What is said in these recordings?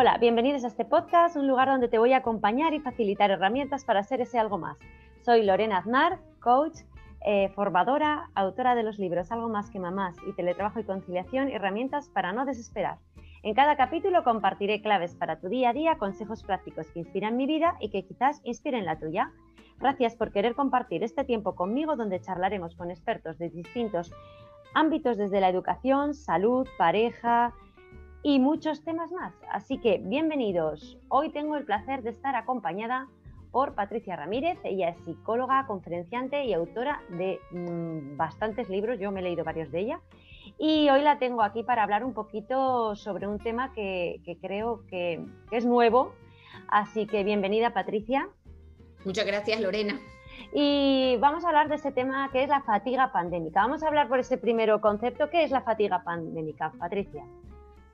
Hola, bienvenidos a este podcast, un lugar donde te voy a acompañar y facilitar herramientas para ser ese algo más. Soy Lorena Aznar, coach, eh, formadora, autora de los libros Algo más que mamás y teletrabajo y conciliación, herramientas para no desesperar. En cada capítulo compartiré claves para tu día a día, consejos prácticos que inspiran mi vida y que quizás inspiren la tuya. Gracias por querer compartir este tiempo conmigo donde charlaremos con expertos de distintos ámbitos desde la educación, salud, pareja, y muchos temas más. Así que bienvenidos. Hoy tengo el placer de estar acompañada por Patricia Ramírez. Ella es psicóloga, conferenciante y autora de mm, bastantes libros. Yo me he leído varios de ella. Y hoy la tengo aquí para hablar un poquito sobre un tema que, creo que, es nuevo. Así que bienvenida, Patricia. Muchas gracias, Lorena. Y vamos a hablar de ese tema que es la fatiga pandémica. Vamos a hablar por ese primero concepto. ¿Qué es la fatiga pandémica, Patricia?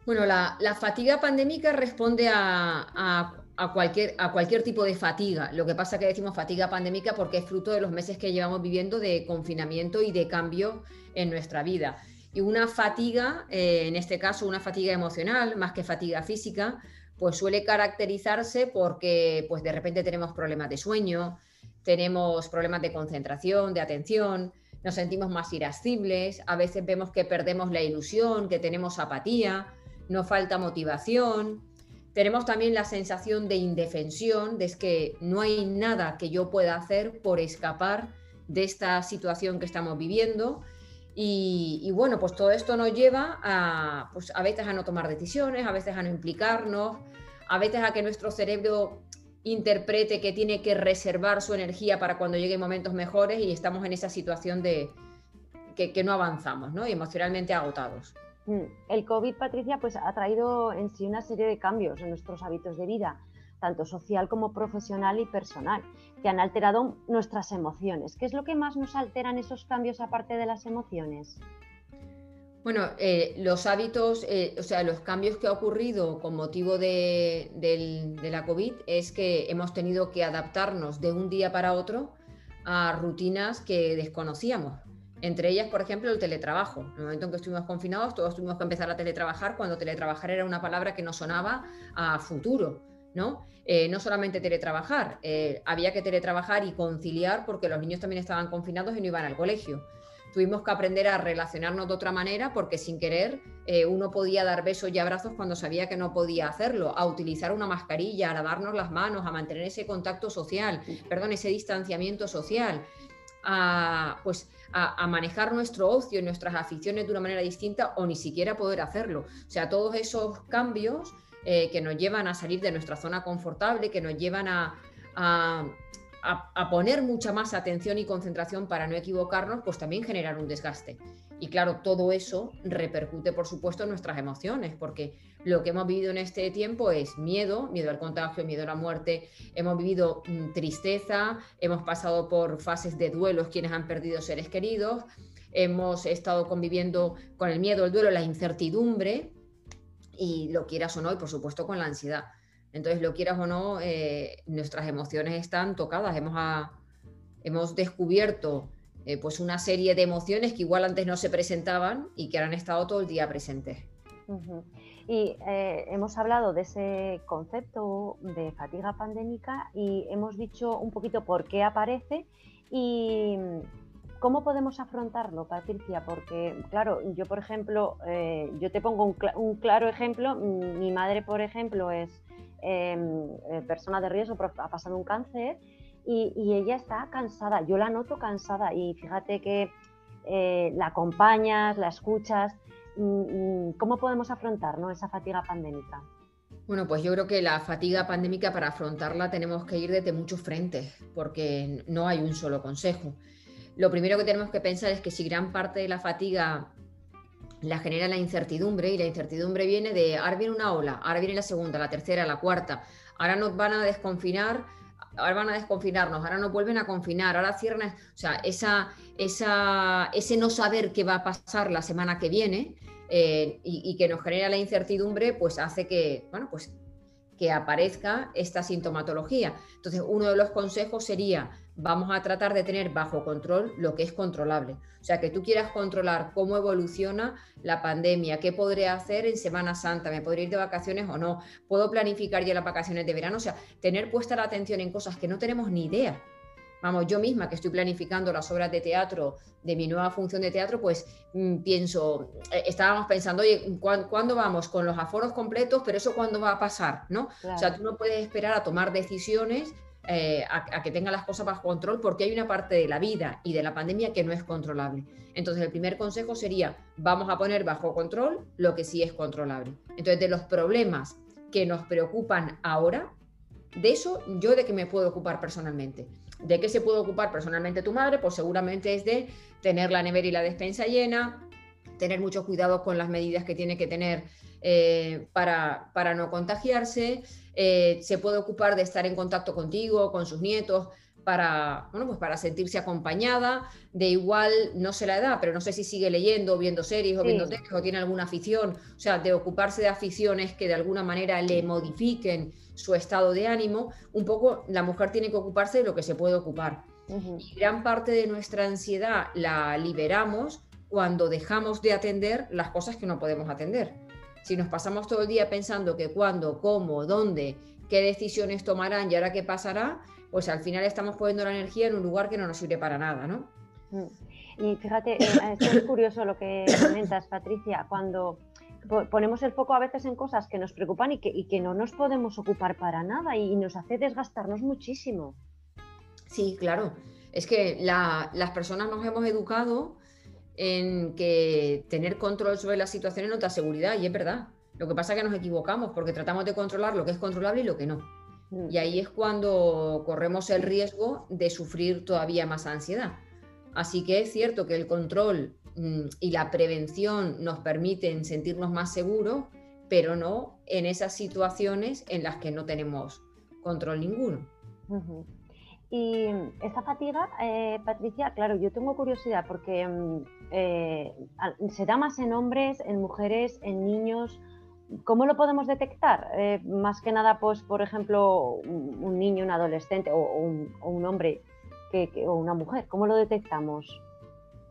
Bueno, la, fatiga pandémica responde a, cualquier, a cualquier tipo de fatiga. Lo que pasa es que decimos fatiga pandémica porque es fruto de los meses que llevamos viviendo de confinamiento y de cambio en nuestra vida. Y una fatiga, eh, en este caso una fatiga emocional, más que fatiga física, pues suele caracterizarse porque pues de repente tenemos problemas de sueño, tenemos problemas de concentración, de atención, nos sentimos más irascibles, a veces vemos que perdemos la ilusión, que tenemos apatía, nos falta motivación, tenemos también la sensación de indefensión, de que no hay nada que yo pueda hacer por escapar de esta situación que estamos viviendo. Y, bueno, pues todo esto nos lleva a, pues a veces a no tomar decisiones, a veces a no implicarnos, a veces a que nuestro cerebro interprete que tiene que reservar su energía para cuando lleguen momentos mejores y estamos en esa situación de que, que no avanzamos, ¿no? Y emocionalmente agotados. Mm, el COVID, Patricia, pues ha traído en sí una serie de cambios en nuestros hábitos de vida, tanto social como profesional y personal, que han alterado nuestras emociones. ¿Qué es lo que más nos alteran esos cambios aparte de las emociones? Bueno, eh, los hábitos, eh, o sea, los cambios que ha ocurrido con motivo de, de, la COVID es que hemos tenido que adaptarnos de un día para otro a rutinas que desconocíamos. Entre ellas, por ejemplo, el teletrabajo. En el momento en que estuvimos confinados, todos tuvimos que empezar a teletrabajar cuando teletrabajar era una palabra que no sonaba a futuro. ¿no? Eh, no solamente teletrabajar, eh, había que teletrabajar y conciliar porque los niños también estaban confinados y no iban al colegio. Tuvimos que aprender a relacionarnos de otra manera porque sin querer eh, uno podía dar besos y abrazos cuando sabía que no podía hacerlo, a utilizar una mascarilla, a lavarnos las manos, a mantener ese contacto social, perdón, ese distanciamiento social, a, pues, a, manejar nuestro ocio y nuestras aficiones de una manera distinta o ni siquiera poder hacerlo. O sea, todos esos cambios eh, que nos llevan a salir de nuestra zona confortable, que nos llevan a, a, poner mucha más atención y concentración para no equivocarnos, pues también generar un desgaste. Y claro, todo eso repercute, por supuesto, en nuestras emociones, porque lo que hemos vivido en este tiempo es miedo, miedo al contagio, miedo a la muerte, hemos vivido mm, tristeza, hemos pasado por fases de duelos quienes han perdido seres queridos, hemos estado conviviendo con el miedo, el duelo, la incertidumbre, y lo quieras o no, y por supuesto con la ansiedad. Entonces, lo quieras o no, eh, nuestras emociones están tocadas. Hemos, hemos descubierto eh, pues una serie de emociones que igual antes no se presentaban y que ahora han estado todo el día presentes. Y eh, hemos hablado de ese concepto de fatiga pandémica y hemos dicho un poquito por qué aparece y cómo podemos afrontarlo, Patricia, porque claro, yo por ejemplo, yo te pongo un, claro ejemplo, mi madre por ejemplo es eh, persona de riesgo, ha pasado un cáncer y, ella está cansada, yo la noto cansada y fíjate que eh, la acompañas, la escuchas, mm, mm, ¿cómo podemos afrontar esa fatiga pandémica? Bueno, pues yo creo que la fatiga pandémica para afrontarla tenemos que ir desde muchos frentes, porque no hay un solo consejo. Lo primero que tenemos que pensar es que si gran parte de la fatiga la genera la incertidumbre y la incertidumbre viene de ahora viene una ola, ahora viene la segunda, la tercera, la cuarta, ahora nos van a desconfinar, ahora van a desconfinarnos, ahora nos vuelven a confinar, ahora cierran, o sea, esa, esa, ese no saber qué va a pasar la semana que viene eh, y, que nos genera la incertidumbre, pues hace que, bueno, pues que aparezca esta sintomatología. Entonces, uno de los consejos sería vamos a tratar de tener bajo control lo que es controlable. O sea, que tú quieras controlar cómo evoluciona la pandemia, qué podré hacer en Semana Santa, me podré ir de vacaciones o no, puedo planificar ya las vacaciones de verano, o sea, tener puesta la atención en cosas que no tenemos ni idea. Vamos, yo misma que estoy planificando las obras de teatro de mi nueva función de teatro, pues mm, pienso, eh, estábamos pensando, oye, ¿cuándo, vamos? Con los aforos completos, pero eso cuándo va a pasar, ¿no? O sea, tú no puedes esperar a tomar decisiones eh, a, que tenga las cosas bajo control porque hay una parte de la vida y de la pandemia que no es controlable. Entonces, el primer consejo sería, vamos a poner bajo control lo que sí es controlable. Entonces, de los problemas que nos preocupan ahora, de eso yo de qué me puedo ocupar personalmente. ¿De qué se puede ocupar personalmente tu madre? Pues seguramente es de tener la nevera y la despensa llena, tener mucho cuidado con las medidas que tiene que tener eh, para, para, no contagiarse, eh, se puede ocupar de estar en contacto contigo, con sus nietos, para, bueno, pues para sentirse acompañada, de igual, no sé la edad, pero no sé si sigue leyendo, viendo series o viendo teles o tiene alguna afición, o sea, de ocuparse de aficiones que de alguna manera le modifiquen su estado de ánimo, un poco la mujer tiene que ocuparse de lo que se puede ocupar. Y gran parte de nuestra ansiedad la liberamos cuando dejamos de atender las cosas que no podemos atender. Si nos pasamos todo el día pensando que cuándo, cómo, dónde, qué decisiones tomarán y ahora qué pasará, pues al final estamos poniendo la energía en un lugar que no nos sirve para nada, ¿no? Mm. Y fíjate, eh, es curioso lo que comentas, Patricia, cuando ponemos el foco a veces en cosas que nos preocupan y que, y que no nos podemos ocupar para nada y nos hace desgastarnos muchísimo. Sí, claro. Es que las personas nos hemos educado en que tener control sobre las situaciones no da seguridad, y es verdad. Lo que pasa es que nos equivocamos porque tratamos de controlar lo que es controlable y lo que no. Mm. Y ahí es cuando corremos el riesgo de sufrir todavía más ansiedad. Así que es cierto que el control mm, y la prevención nos permiten sentirnos más seguros, pero no en esas situaciones en las que no tenemos control ninguno. Y esta fatiga, eh, Patricia, claro, yo tengo curiosidad porque mm, eh, se da más en hombres, en mujeres, en niños. ¿Cómo lo podemos detectar? Eh, más que nada, pues, por ejemplo, un, niño, un adolescente o, un, hombre o una mujer. ¿Cómo lo detectamos?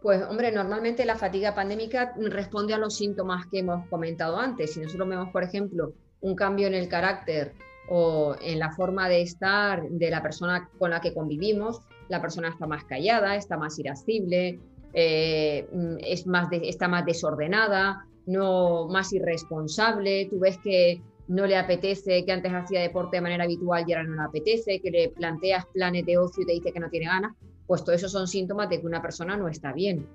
Pues hombre, normalmente la fatiga pandémica responde a los síntomas que hemos comentado antes. Si nosotros vemos, por ejemplo, un cambio en el carácter o en la forma de estar de la persona con la que convivimos, la persona está más callada, está más irascible, eh, es más está más desordenada, no más irresponsable, tú ves que no le apetece, que antes hacía deporte de manera habitual y ahora no le apetece, que le planteas planes de ocio y te dice que no tiene ganas, pues todo eso son síntomas de que una persona no está bien.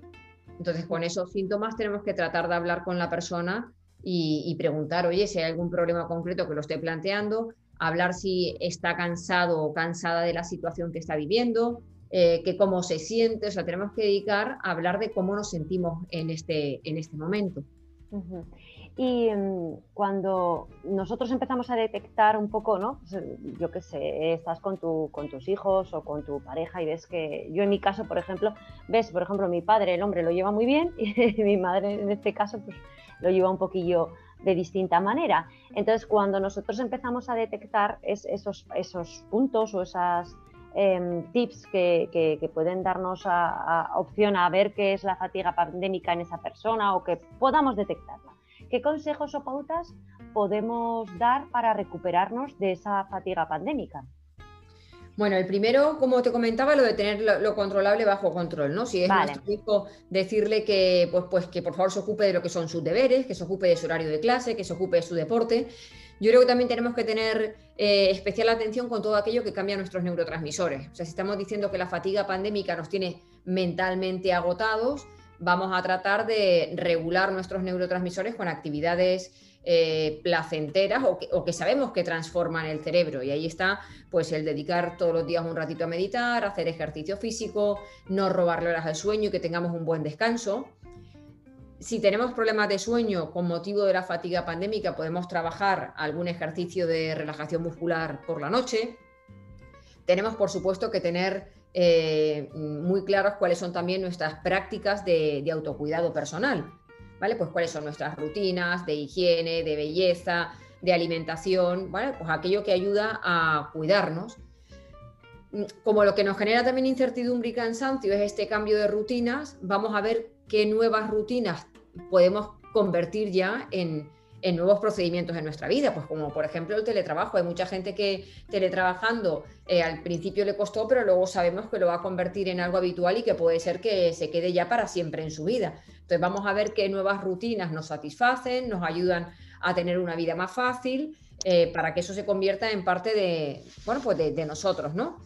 Entonces, con esos síntomas tenemos que tratar de hablar con la persona y, preguntar, oye, si hay algún problema concreto que lo esté planteando, hablar si está cansado o cansada de la situación que está viviendo, eh, que cómo se siente, o sea, tenemos que dedicar a hablar de cómo nos sentimos en este, en este momento. Y mm, cuando nosotros empezamos a detectar un poco, ¿no? Pues, yo qué sé, estás con, tu, con tus hijos o con tu pareja y ves que, yo en mi caso, por ejemplo, ves, por ejemplo, mi padre, el hombre lo lleva muy bien y mi madre en este caso, pues lo lleva un poquillo de distinta manera. Entonces, cuando nosotros empezamos a detectar esos, puntos o esas em, tips que, pueden darnos opción a ver qué es la fatiga pandémica en esa persona o que podamos detectarla, ¿qué consejos o pautas podemos dar para recuperarnos de esa fatiga pandémica? Bueno, el primero, como te comentaba, lo de tener lo, controlable bajo control, ¿no? Si es nuestro hijo, decirle que, pues, pues, que por favor se ocupe de lo que son sus deberes, que se ocupe de su horario de clase, que se ocupe de su deporte. Yo creo que también tenemos que tener eh, especial atención con todo aquello que cambia nuestros neurotransmisores. O sea, si estamos diciendo que la fatiga pandémica nos tiene mentalmente agotados, vamos a tratar de regular nuestros neurotransmisores con actividades eh, placenteras o que, sabemos que transforman el cerebro. Y ahí está pues el dedicar todos los días un ratito a meditar, hacer ejercicio físico, no robarle horas al sueño y que tengamos un buen descanso. Si tenemos problemas de sueño con motivo de la fatiga pandémica, podemos trabajar algún ejercicio de relajación muscular por la noche. Tenemos, por supuesto, que tener eh, muy claros cuáles son también nuestras prácticas de autocuidado personal. ¿Vale? Pues cuáles son nuestras rutinas de higiene, de belleza, de alimentación, ¿vale? Pues aquello que ayuda a cuidarnos. como lo que nos genera también incertidumbre y cansancio es este cambio de rutinas, vamos a ver qué nuevas rutinas podemos convertir ya en, en nuevos procedimientos en nuestra vida, pues como por ejemplo el teletrabajo. Hay mucha gente que teletrabajando eh, al principio le costó, pero luego sabemos que lo va a convertir en algo habitual y que puede ser que se quede ya para siempre en su vida. Entonces vamos a ver qué nuevas rutinas nos satisfacen, nos ayudan a tener una vida más fácil, eh, para que eso se convierta en parte de, bueno, pues de, nosotros, ¿no?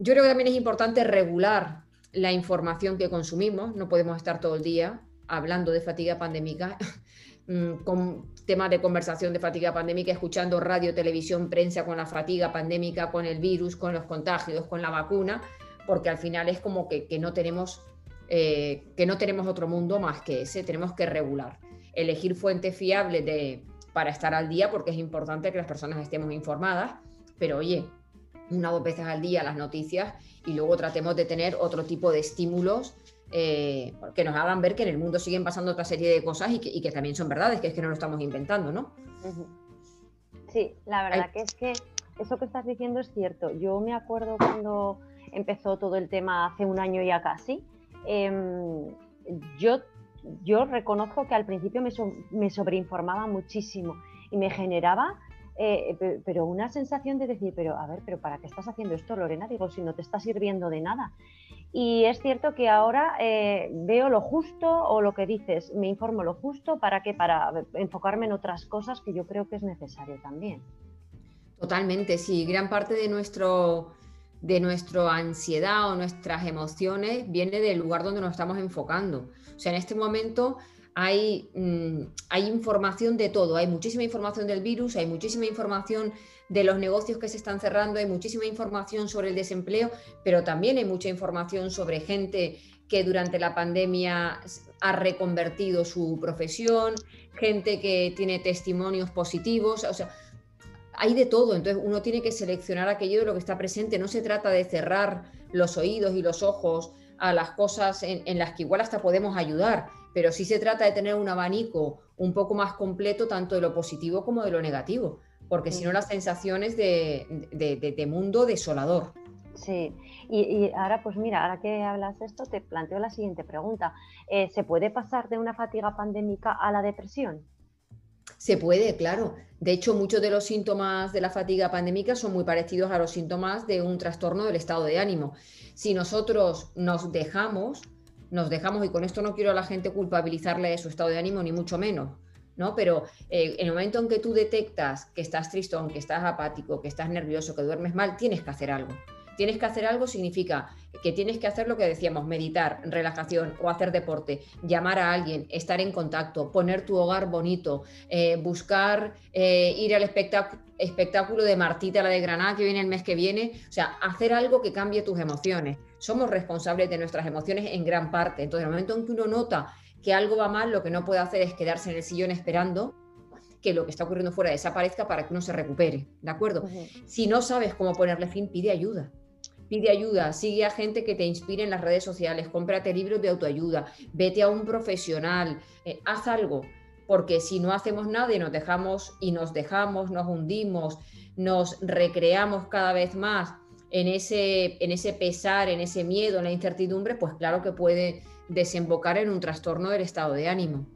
Yo creo que también es importante regular la información que consumimos, no podemos estar todo el día hablando de fatiga pandémica con temas de conversación de fatiga pandémica, escuchando radio, televisión, prensa con la fatiga pandémica, con el virus, con los contagios, con la vacuna, porque al final es como que, no, tenemos, eh, que no tenemos otro mundo más que ese, tenemos que regular, elegir fuentes fiables de, para estar al día, porque es importante que las personas estemos informadas, pero oye, una o dos veces al día las noticias y luego tratemos de tener otro tipo de estímulos eh, que nos hagan ver que en el mundo siguen pasando otra serie de cosas y que, también son verdades, que es que no lo estamos inventando, ¿no? Sí, la verdad que es que eso que estás diciendo es cierto. Yo me acuerdo cuando empezó todo el tema hace un año ya casi, em, yo, yo reconozco que al principio me, me sobreinformaba muchísimo y me generaba eh, pero una sensación de decir, pero a ver, pero ¿para qué estás haciendo esto, Lorena? Digo, si no te está sirviendo de nada. Y es cierto que ahora eh, veo lo justo o lo que dices, me informo lo justo para que para enfocarme en otras cosas que yo creo que es necesario también. Totalmente, sí. Gran parte de nuestro de nuestra ansiedad o nuestras emociones viene del lugar donde nos estamos enfocando. O sea, en este momento hay, mm, hay información de todo, hay muchísima información del virus, hay muchísima información de los negocios que se están cerrando, hay muchísima información sobre el desempleo, pero también hay mucha información sobre gente que durante la pandemia ha reconvertido su profesión, gente que tiene testimonios positivos, o sea, hay de todo, entonces uno tiene que seleccionar aquello de lo que está presente, no se trata de cerrar los oídos y los ojos a las cosas en las que igual hasta podemos ayudar, pero sí se trata de tener un abanico un poco más completo tanto de lo positivo como de lo negativo porque si no las sensaciones de, de, mundo desolador. Sí, y, ahora pues mira, ahora que hablas de esto, te planteo la siguiente pregunta. Eh, ¿Se puede pasar de una fatiga pandémica a la depresión? Se puede, claro. De hecho, muchos de los síntomas de la fatiga pandémica son muy parecidos a los síntomas de un trastorno del estado de ánimo. Si nosotros nos dejamos, nos dejamos, y con esto no quiero a la gente culpabilizarle de su estado de ánimo, ni mucho menos, ¿no? Pero eh, en el momento en que tú detectas que estás tristón, que estás apático, que estás nervioso, que duermes mal, tienes que hacer algo. Tienes que hacer algo significa que tienes que hacer lo que decíamos, meditar, relajación o hacer deporte, llamar a alguien, estar en contacto, poner tu hogar bonito, eh, buscar eh, ir al espectáculo de Martita, la de Granada, que viene el mes que viene. O sea, hacer algo que cambie tus emociones. Somos responsables de nuestras emociones en gran parte. Entonces, en el momento en que uno nota que algo va mal, lo que no puede hacer es quedarse en el sillón esperando que lo que está ocurriendo fuera desaparezca para que uno se recupere, ¿de acuerdo? Si no sabes cómo ponerle fin, pide ayuda. Pide ayuda, sigue a gente que te inspire en las redes sociales, cómprate libros de autoayuda, vete a un profesional, eh, haz algo, porque si no hacemos nada y nos dejamos y nos dejamos, nos hundimos, nos recreamos cada vez más en ese, en ese pesar, en ese miedo, en la incertidumbre, pues claro que puede desembocar en un trastorno del estado de ánimo.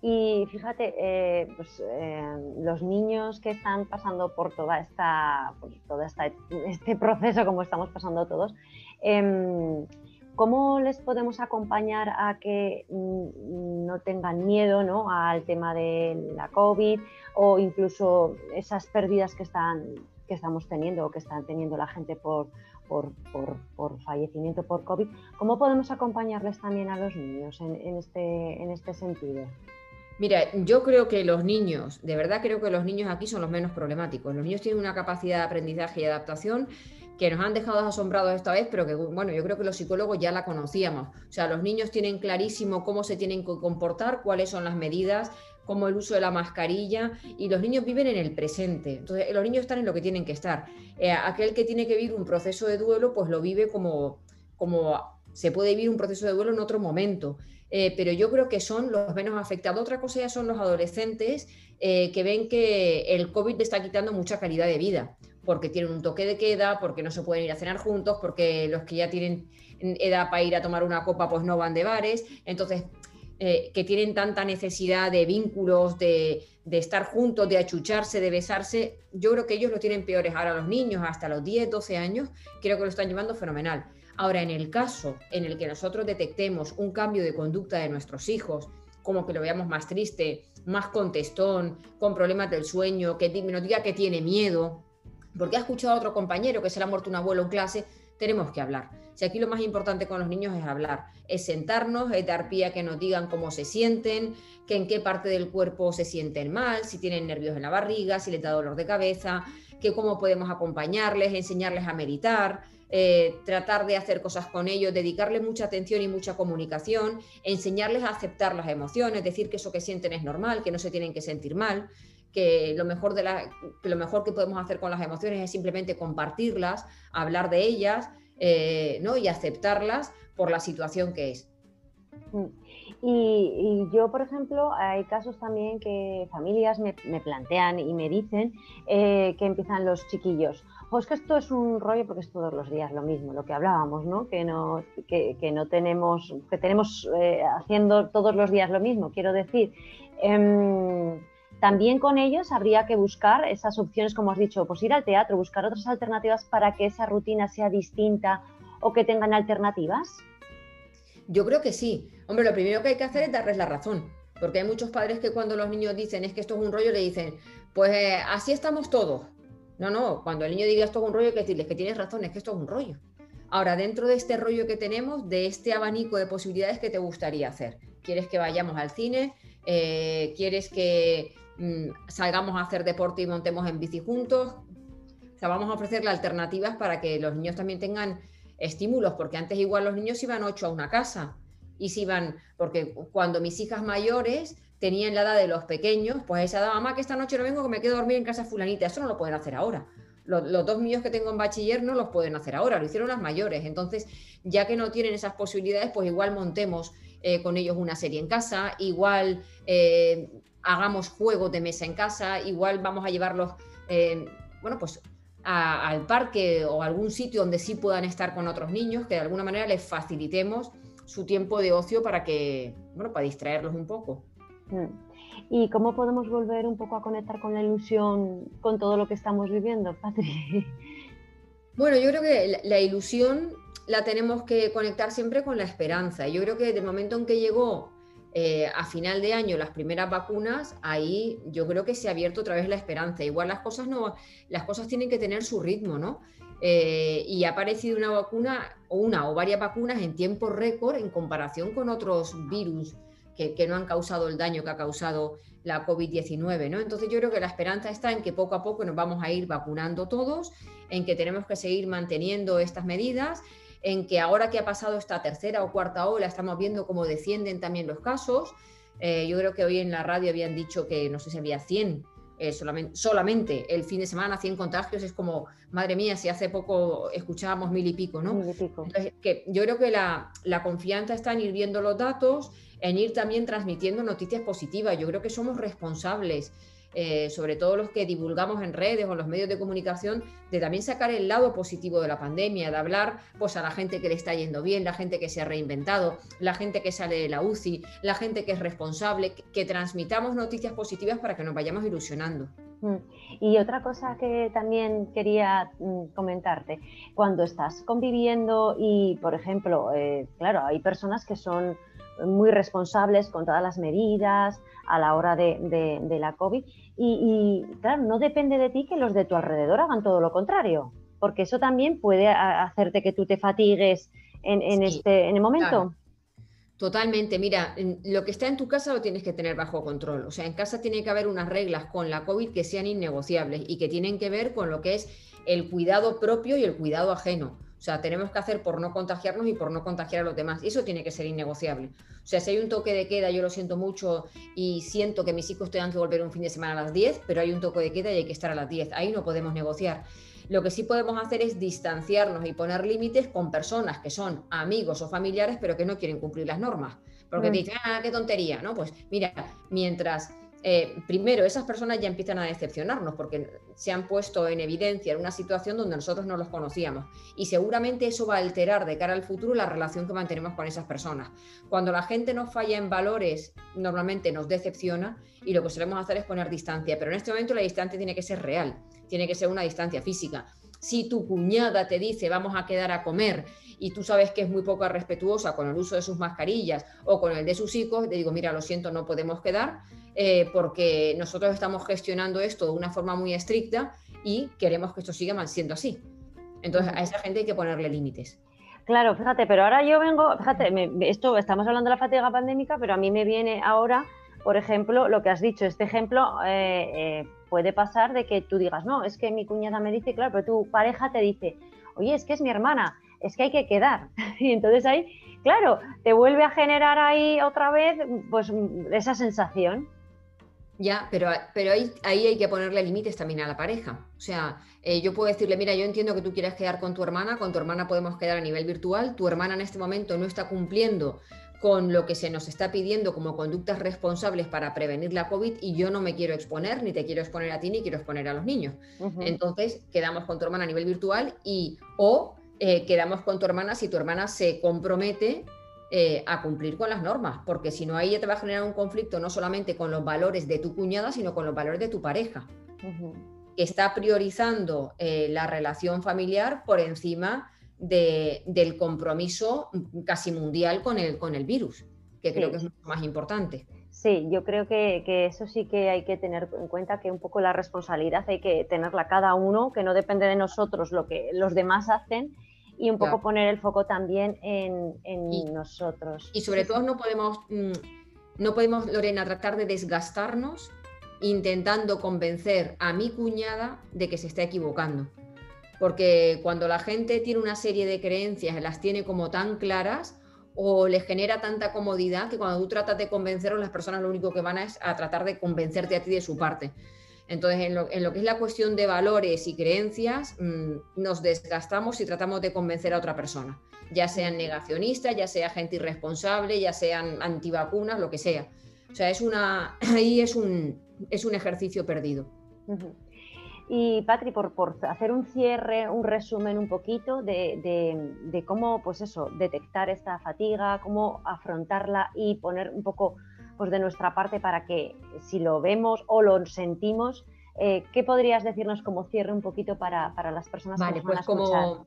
Y fíjate, eh, pues, eh, los niños que están pasando por toda esta, todo este proceso como estamos pasando todos, em, ¿cómo les podemos acompañar a que no tengan miedo ¿no? al tema de la COVID o incluso esas pérdidas que, están, que estamos teniendo o que están teniendo la gente por, por, por, fallecimiento por COVID, ¿cómo podemos acompañarles también a los niños en, este, en este sentido? Mira, yo creo que los niños, de verdad creo que los niños aquí son los menos problemáticos. Los niños tienen una capacidad de aprendizaje y adaptación que nos han dejado asombrados esta vez, pero que, bueno, yo creo que los psicólogos ya la conocíamos. O sea, los niños tienen clarísimo cómo se tienen que comportar, cuáles son las medidas, como el uso de la mascarilla, y los niños viven en el presente. Entonces, los niños están en lo que tienen que estar. Eh, aquel que tiene que vivir un proceso de duelo, pues lo vive como, como se puede vivir un proceso de duelo en otro momento. Eh, pero yo creo que son los menos afectados. Otra cosa ya son los adolescentes eh, que ven que el COVID le está quitando mucha calidad de vida porque tienen un toque de queda, porque no se pueden ir a cenar juntos, porque los que ya tienen edad para ir a tomar una copa pues no van de bares. Entonces, eh, que tienen tanta necesidad de vínculos, de, estar juntos, de achucharse, de besarse, yo creo que ellos lo tienen peores. Ahora los niños hasta los 10, 12 años, creo que lo están llevando fenomenal. Ahora, en el caso en el que nosotros detectemos un cambio de conducta de nuestros hijos, como que lo veamos más triste, más contestón, con problemas del sueño, que nos diga que tiene miedo, porque ha escuchado a otro compañero que se le ha muerto un abuelo en clase, tenemos que hablar. Si aquí lo más importante con los niños es hablar, es sentarnos, es dar pie a que nos digan cómo se sienten, que en qué parte del cuerpo se sienten mal, si tienen nervios en la barriga, si les da dolor de cabeza, que cómo podemos acompañarles, enseñarles a meditar, eh, tratar de hacer cosas con ellos, dedicarles mucha atención y mucha comunicación, enseñarles a aceptar las emociones, decir que eso que sienten es normal, que no se tienen que sentir mal que lo mejor, de que lo mejor que podemos hacer con las emociones es simplemente compartirlas, hablar de ellas eh, ¿no? y aceptarlas por la situación que es. Mm. Y, yo, por ejemplo, hay casos también que familias me, plantean y me dicen eh, que empiezan los chiquillos. Pues que esto es un rollo porque es todos los días lo mismo, lo que hablábamos, ¿no? Que no, que, no tenemos, que tenemos eh, haciendo todos los días lo mismo. Quiero decir, em, también con ellos habría que buscar esas opciones, como has dicho, pues ir al teatro, buscar otras alternativas para que esa rutina sea distinta o que tengan alternativas. Yo creo que sí. Hombre, lo primero que hay que hacer es darles la razón, porque hay muchos padres que cuando los niños dicen es que esto es un rollo, le dicen, pues eh, así estamos todos. No, no, cuando el niño diga esto es un rollo, hay que decirles que tienes razón, es que esto es un rollo. Ahora, dentro de este rollo que tenemos, de este abanico de posibilidades que te gustaría hacer, ¿quieres que vayamos al cine? Eh, ¿Quieres que Mm, salgamos a hacer deporte y montemos en bici juntos. O sea, vamos a ofrecerle alternativas para que los niños también tengan estímulos, porque antes igual los niños iban ocho a una casa y se iban, porque cuando mis hijas mayores tenían la edad de los pequeños, pues esa edad, mamá, que esta noche no vengo, que me quedo dormir en casa fulanita, eso no lo pueden hacer ahora. Los, los, dos niños que tengo en bachiller no los pueden hacer ahora, lo hicieron las mayores. Entonces, ya que no tienen esas posibilidades, pues igual montemos eh, con ellos una serie en casa, igual eh, hagamos juegos de mesa en casa, igual vamos a llevarlos, eh, bueno, pues al parque o algún sitio donde sí puedan estar con otros niños, que de alguna manera les facilitemos su tiempo de ocio para que, bueno, para distraerlos un poco. Mm. ¿Y cómo podemos volver un poco a conectar con la ilusión, con todo lo que estamos viviendo, Patri? Bueno, yo creo que la, ilusión la tenemos que conectar siempre con la esperanza. Yo creo que desde el momento en que llegó eh, a final de año las primeras vacunas, ahí yo creo que se ha abierto otra vez la esperanza. Igual las cosas no, las cosas tienen que tener su ritmo, ¿no? Eh, y ha aparecido una vacuna una o varias vacunas en tiempo récord en comparación con otros virus que, que no han causado el daño que ha causado la COVID-19, ¿no? Entonces yo creo que la esperanza está en que poco a poco nos vamos a ir vacunando todos, en que tenemos que seguir manteniendo estas medidas en que ahora que ha pasado esta tercera o cuarta ola, estamos viendo cómo descienden también los casos. Eh, yo creo que hoy en la radio habían dicho que no sé si había 100 eh, solamente, solamente, el fin de semana 100 contagios es como, madre mía, si hace poco escuchábamos mil y pico, ¿no? Mil y pico. Entonces, que yo creo que la, la, confianza está en ir viendo los datos, en ir también transmitiendo noticias positivas. Yo creo que somos responsables eh, sobre todo los que divulgamos en redes o en los medios de comunicación, de también sacar el lado positivo de la pandemia, de hablar pues, a la gente que le está yendo bien, la gente que se ha reinventado, la gente que sale de la UCI, la gente que es responsable, que, transmitamos noticias positivas para que nos vayamos ilusionando. Mm. Y otra cosa que también quería mm, comentarte, cuando estás conviviendo y, por ejemplo, eh, claro, hay personas que son muy responsables con todas las medidas a la hora de, la COVID. Y, claro, no depende de ti que los de tu alrededor hagan todo lo contrario, porque eso también puede hacerte que tú te fatigues en, este, en el momento. Totalmente, mira, lo que está en tu casa lo tienes que tener bajo control. O sea, en casa tiene que haber unas reglas con la COVID que sean innegociables y que tienen que ver con lo que es el cuidado propio y el cuidado ajeno. O sea, tenemos que hacer por no contagiarnos y por no contagiar a los demás. Y eso tiene que ser innegociable. O sea, si hay un toque de queda, yo lo siento mucho y siento que mis hijos tengan que volver un fin de semana a las 10, pero hay un toque de queda y hay que estar a las 10. Ahí no podemos negociar. Lo que sí podemos hacer es distanciarnos y poner límites con personas que son amigos o familiares, pero que no quieren cumplir las normas. Porque te dicen, ah, qué tontería, ¿no? Pues mira, mientras eh, primero, esas personas ya empiezan a decepcionarnos porque se han puesto en evidencia en una situación donde nosotros no los conocíamos. Y seguramente eso va a alterar de cara al futuro la relación que mantenemos con esas personas. Cuando la gente nos falla en valores, normalmente nos decepciona y lo que solemos hacer es poner distancia. Pero en este momento la distancia tiene que ser real, tiene que ser una distancia física. Si tu cuñada te dice vamos a quedar a comer y tú sabes que es muy poco respetuosa con el uso de sus mascarillas o con el de sus hijos, te digo, mira, lo siento, no podemos quedar eh, porque nosotros estamos gestionando esto de una forma muy estricta y queremos que esto siga siendo así. Entonces, a esa gente hay que ponerle límites. Claro, fíjate, pero ahora yo vengo, fíjate, esto estamos hablando de la fatiga pandémica, pero a mí me viene ahora, por ejemplo, lo que has dicho, este ejemplo eh, eh, puede pasar de que tú digas, no, es que mi cuñada me dice, claro, pero tu pareja te dice, oye, es que es mi hermana, es que hay que quedar. Y entonces ahí, claro, te vuelve a generar ahí otra vez pues esa sensación. Ya, pero, pero ahí, ahí hay que ponerle límites también a la pareja. O sea, eh, yo puedo decirle, mira, yo entiendo que tú quieres quedar con tu hermana, con tu hermana podemos quedar a nivel virtual, tu hermana en este momento no está cumpliendo con lo que se nos está pidiendo como conductas responsables para prevenir la COVID y yo no me quiero exponer, ni te quiero exponer a ti, ni quiero exponer a los niños. Entonces, quedamos con tu hermana a nivel virtual y o eh, quedamos con tu hermana si tu hermana se compromete eh, a cumplir con las normas, porque si no, ahí ya te va a generar un conflicto no solamente con los valores de tu cuñada, sino con los valores de tu pareja, que está priorizando eh, la relación familiar por encima del compromiso casi mundial con el, con el virus, que creo que es mucho más importante. Sí, yo creo que, que, eso sí que hay que tener en cuenta que un poco la responsabilidad hay que tenerla cada uno, que no depende de nosotros lo que los demás hacen y un poco poner el foco también en, nosotros. Y sobre todo no podemos, mm, no podemos, Lorena, tratar de desgastarnos intentando convencer a mi cuñada de que se está equivocando. Porque cuando la gente tiene una serie de creencias, las tiene como tan claras, o les genera tanta comodidad que cuando tú tratas de convencerlos, las personas lo único que van a es a tratar de convencerte a ti de su parte. Entonces, en lo, que es la cuestión de valores y creencias, mm, nos desgastamos y tratamos de convencer a otra persona, ya sean negacionistas, ya sea gente irresponsable, ya sean antivacunas, lo que sea. O sea, es una, ahí es un, es un ejercicio perdido. Y Patri, por, por, hacer un cierre, un resumen un poquito de, de, de, cómo, pues eso, detectar esta fatiga, cómo afrontarla y poner un poco pues de nuestra parte para que si lo vemos o lo sentimos, eh, ¿qué podrías decirnos como cierre un poquito para, las personas que nos pues como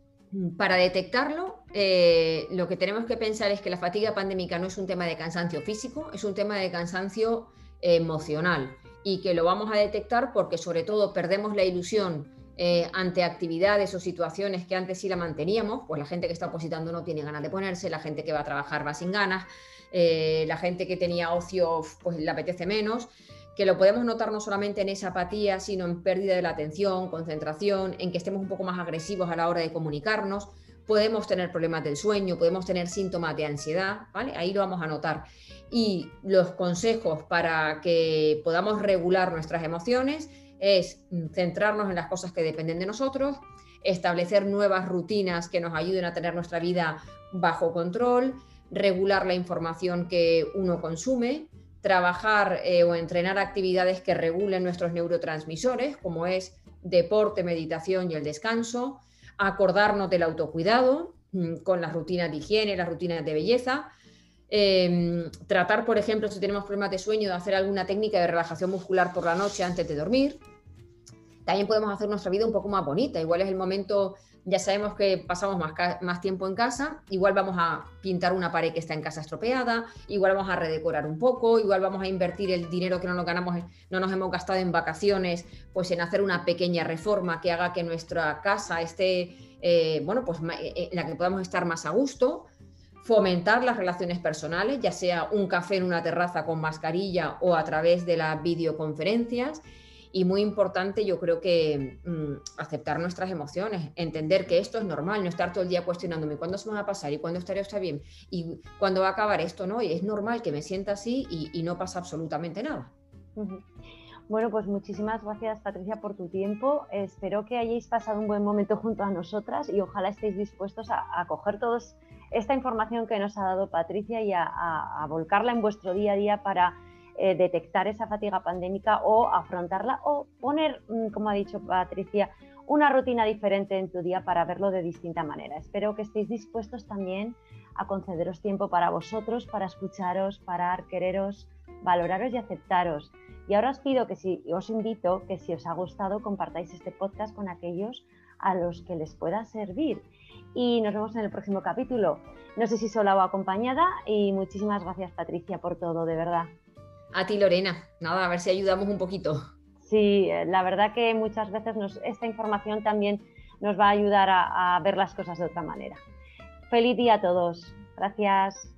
para detectarlo, eh, lo que tenemos que pensar es que la fatiga pandémica no es un tema de cansancio físico, es un tema de cansancio emocional y que lo vamos a detectar porque sobre todo perdemos la ilusión eh, ante actividades o situaciones que antes sí la manteníamos, pues la gente que está opositando no tiene ganas de ponerse, la gente que va a trabajar va sin ganas, eh, la gente que tenía ocio pues le apetece menos, que lo podemos notar no solamente en esa apatía, sino en pérdida de la atención, concentración, en que estemos un poco más agresivos a la hora de comunicarnos, podemos tener problemas del sueño, podemos tener síntomas de ansiedad, ¿vale? Ahí lo vamos a notar. Y los consejos para que podamos regular nuestras emociones es centrarnos en las cosas que dependen de nosotros, establecer nuevas rutinas que nos ayuden a tener nuestra vida bajo control, regular la información que uno consume, trabajar eh, o entrenar actividades que regulen nuestros neurotransmisores, como es deporte, meditación y el descanso, acordarnos del autocuidado mm, con las rutinas de higiene, las rutinas de belleza, em, tratar, por ejemplo, si tenemos problemas de sueño, de hacer alguna técnica de relajación muscular por la noche antes de dormir. También podemos hacer nuestra vida un poco más bonita. Igual es el momento ya sabemos que pasamos más, tiempo en casa, igual vamos a pintar una pared que está en casa estropeada, igual vamos a redecorar un poco, igual vamos a invertir el dinero que no nos ganamos, no nos hemos gastado en vacaciones, pues en hacer una pequeña reforma que haga que nuestra casa esté, eh, bueno, pues eh, en la que podamos estar más a gusto, fomentar las relaciones personales, ya sea un café en una terraza con mascarilla o a través de las videoconferencias y muy importante, yo creo que mm, aceptar nuestras emociones, entender que esto es normal, no estar todo el día cuestionándome cuándo se me va a pasar y cuándo estaré está bien y cuándo va a acabar esto, ¿no? Y es normal que me sienta así y, no pasa absolutamente nada. Bueno, pues muchísimas gracias Patricia por tu tiempo. Espero que hayáis pasado un buen momento junto a nosotras y ojalá estéis dispuestos a, coger toda esta información que nos ha dado Patricia y a volcarla en vuestro día a día para eh, detectar esa fatiga pandémica o afrontarla o poner, mm, como ha dicho Patricia, una rutina diferente en tu día para verlo de distinta manera. Espero que estéis dispuestos también a concederos tiempo para vosotros, para escucharos, parar, quereros, valoraros y aceptaros. Y ahora os pido que si os invito que si os ha gustado compartáis este podcast con aquellos a los que les pueda servir. Y nos vemos en el próximo capítulo. No sé si sola o acompañada y muchísimas gracias Patricia por todo, de verdad. A ti Lorena, nada, a ver si ayudamos un poquito. Sí, eh, la verdad que muchas veces esta información también nos va a ayudar a ver las cosas de otra manera. Feliz día a todos. Gracias.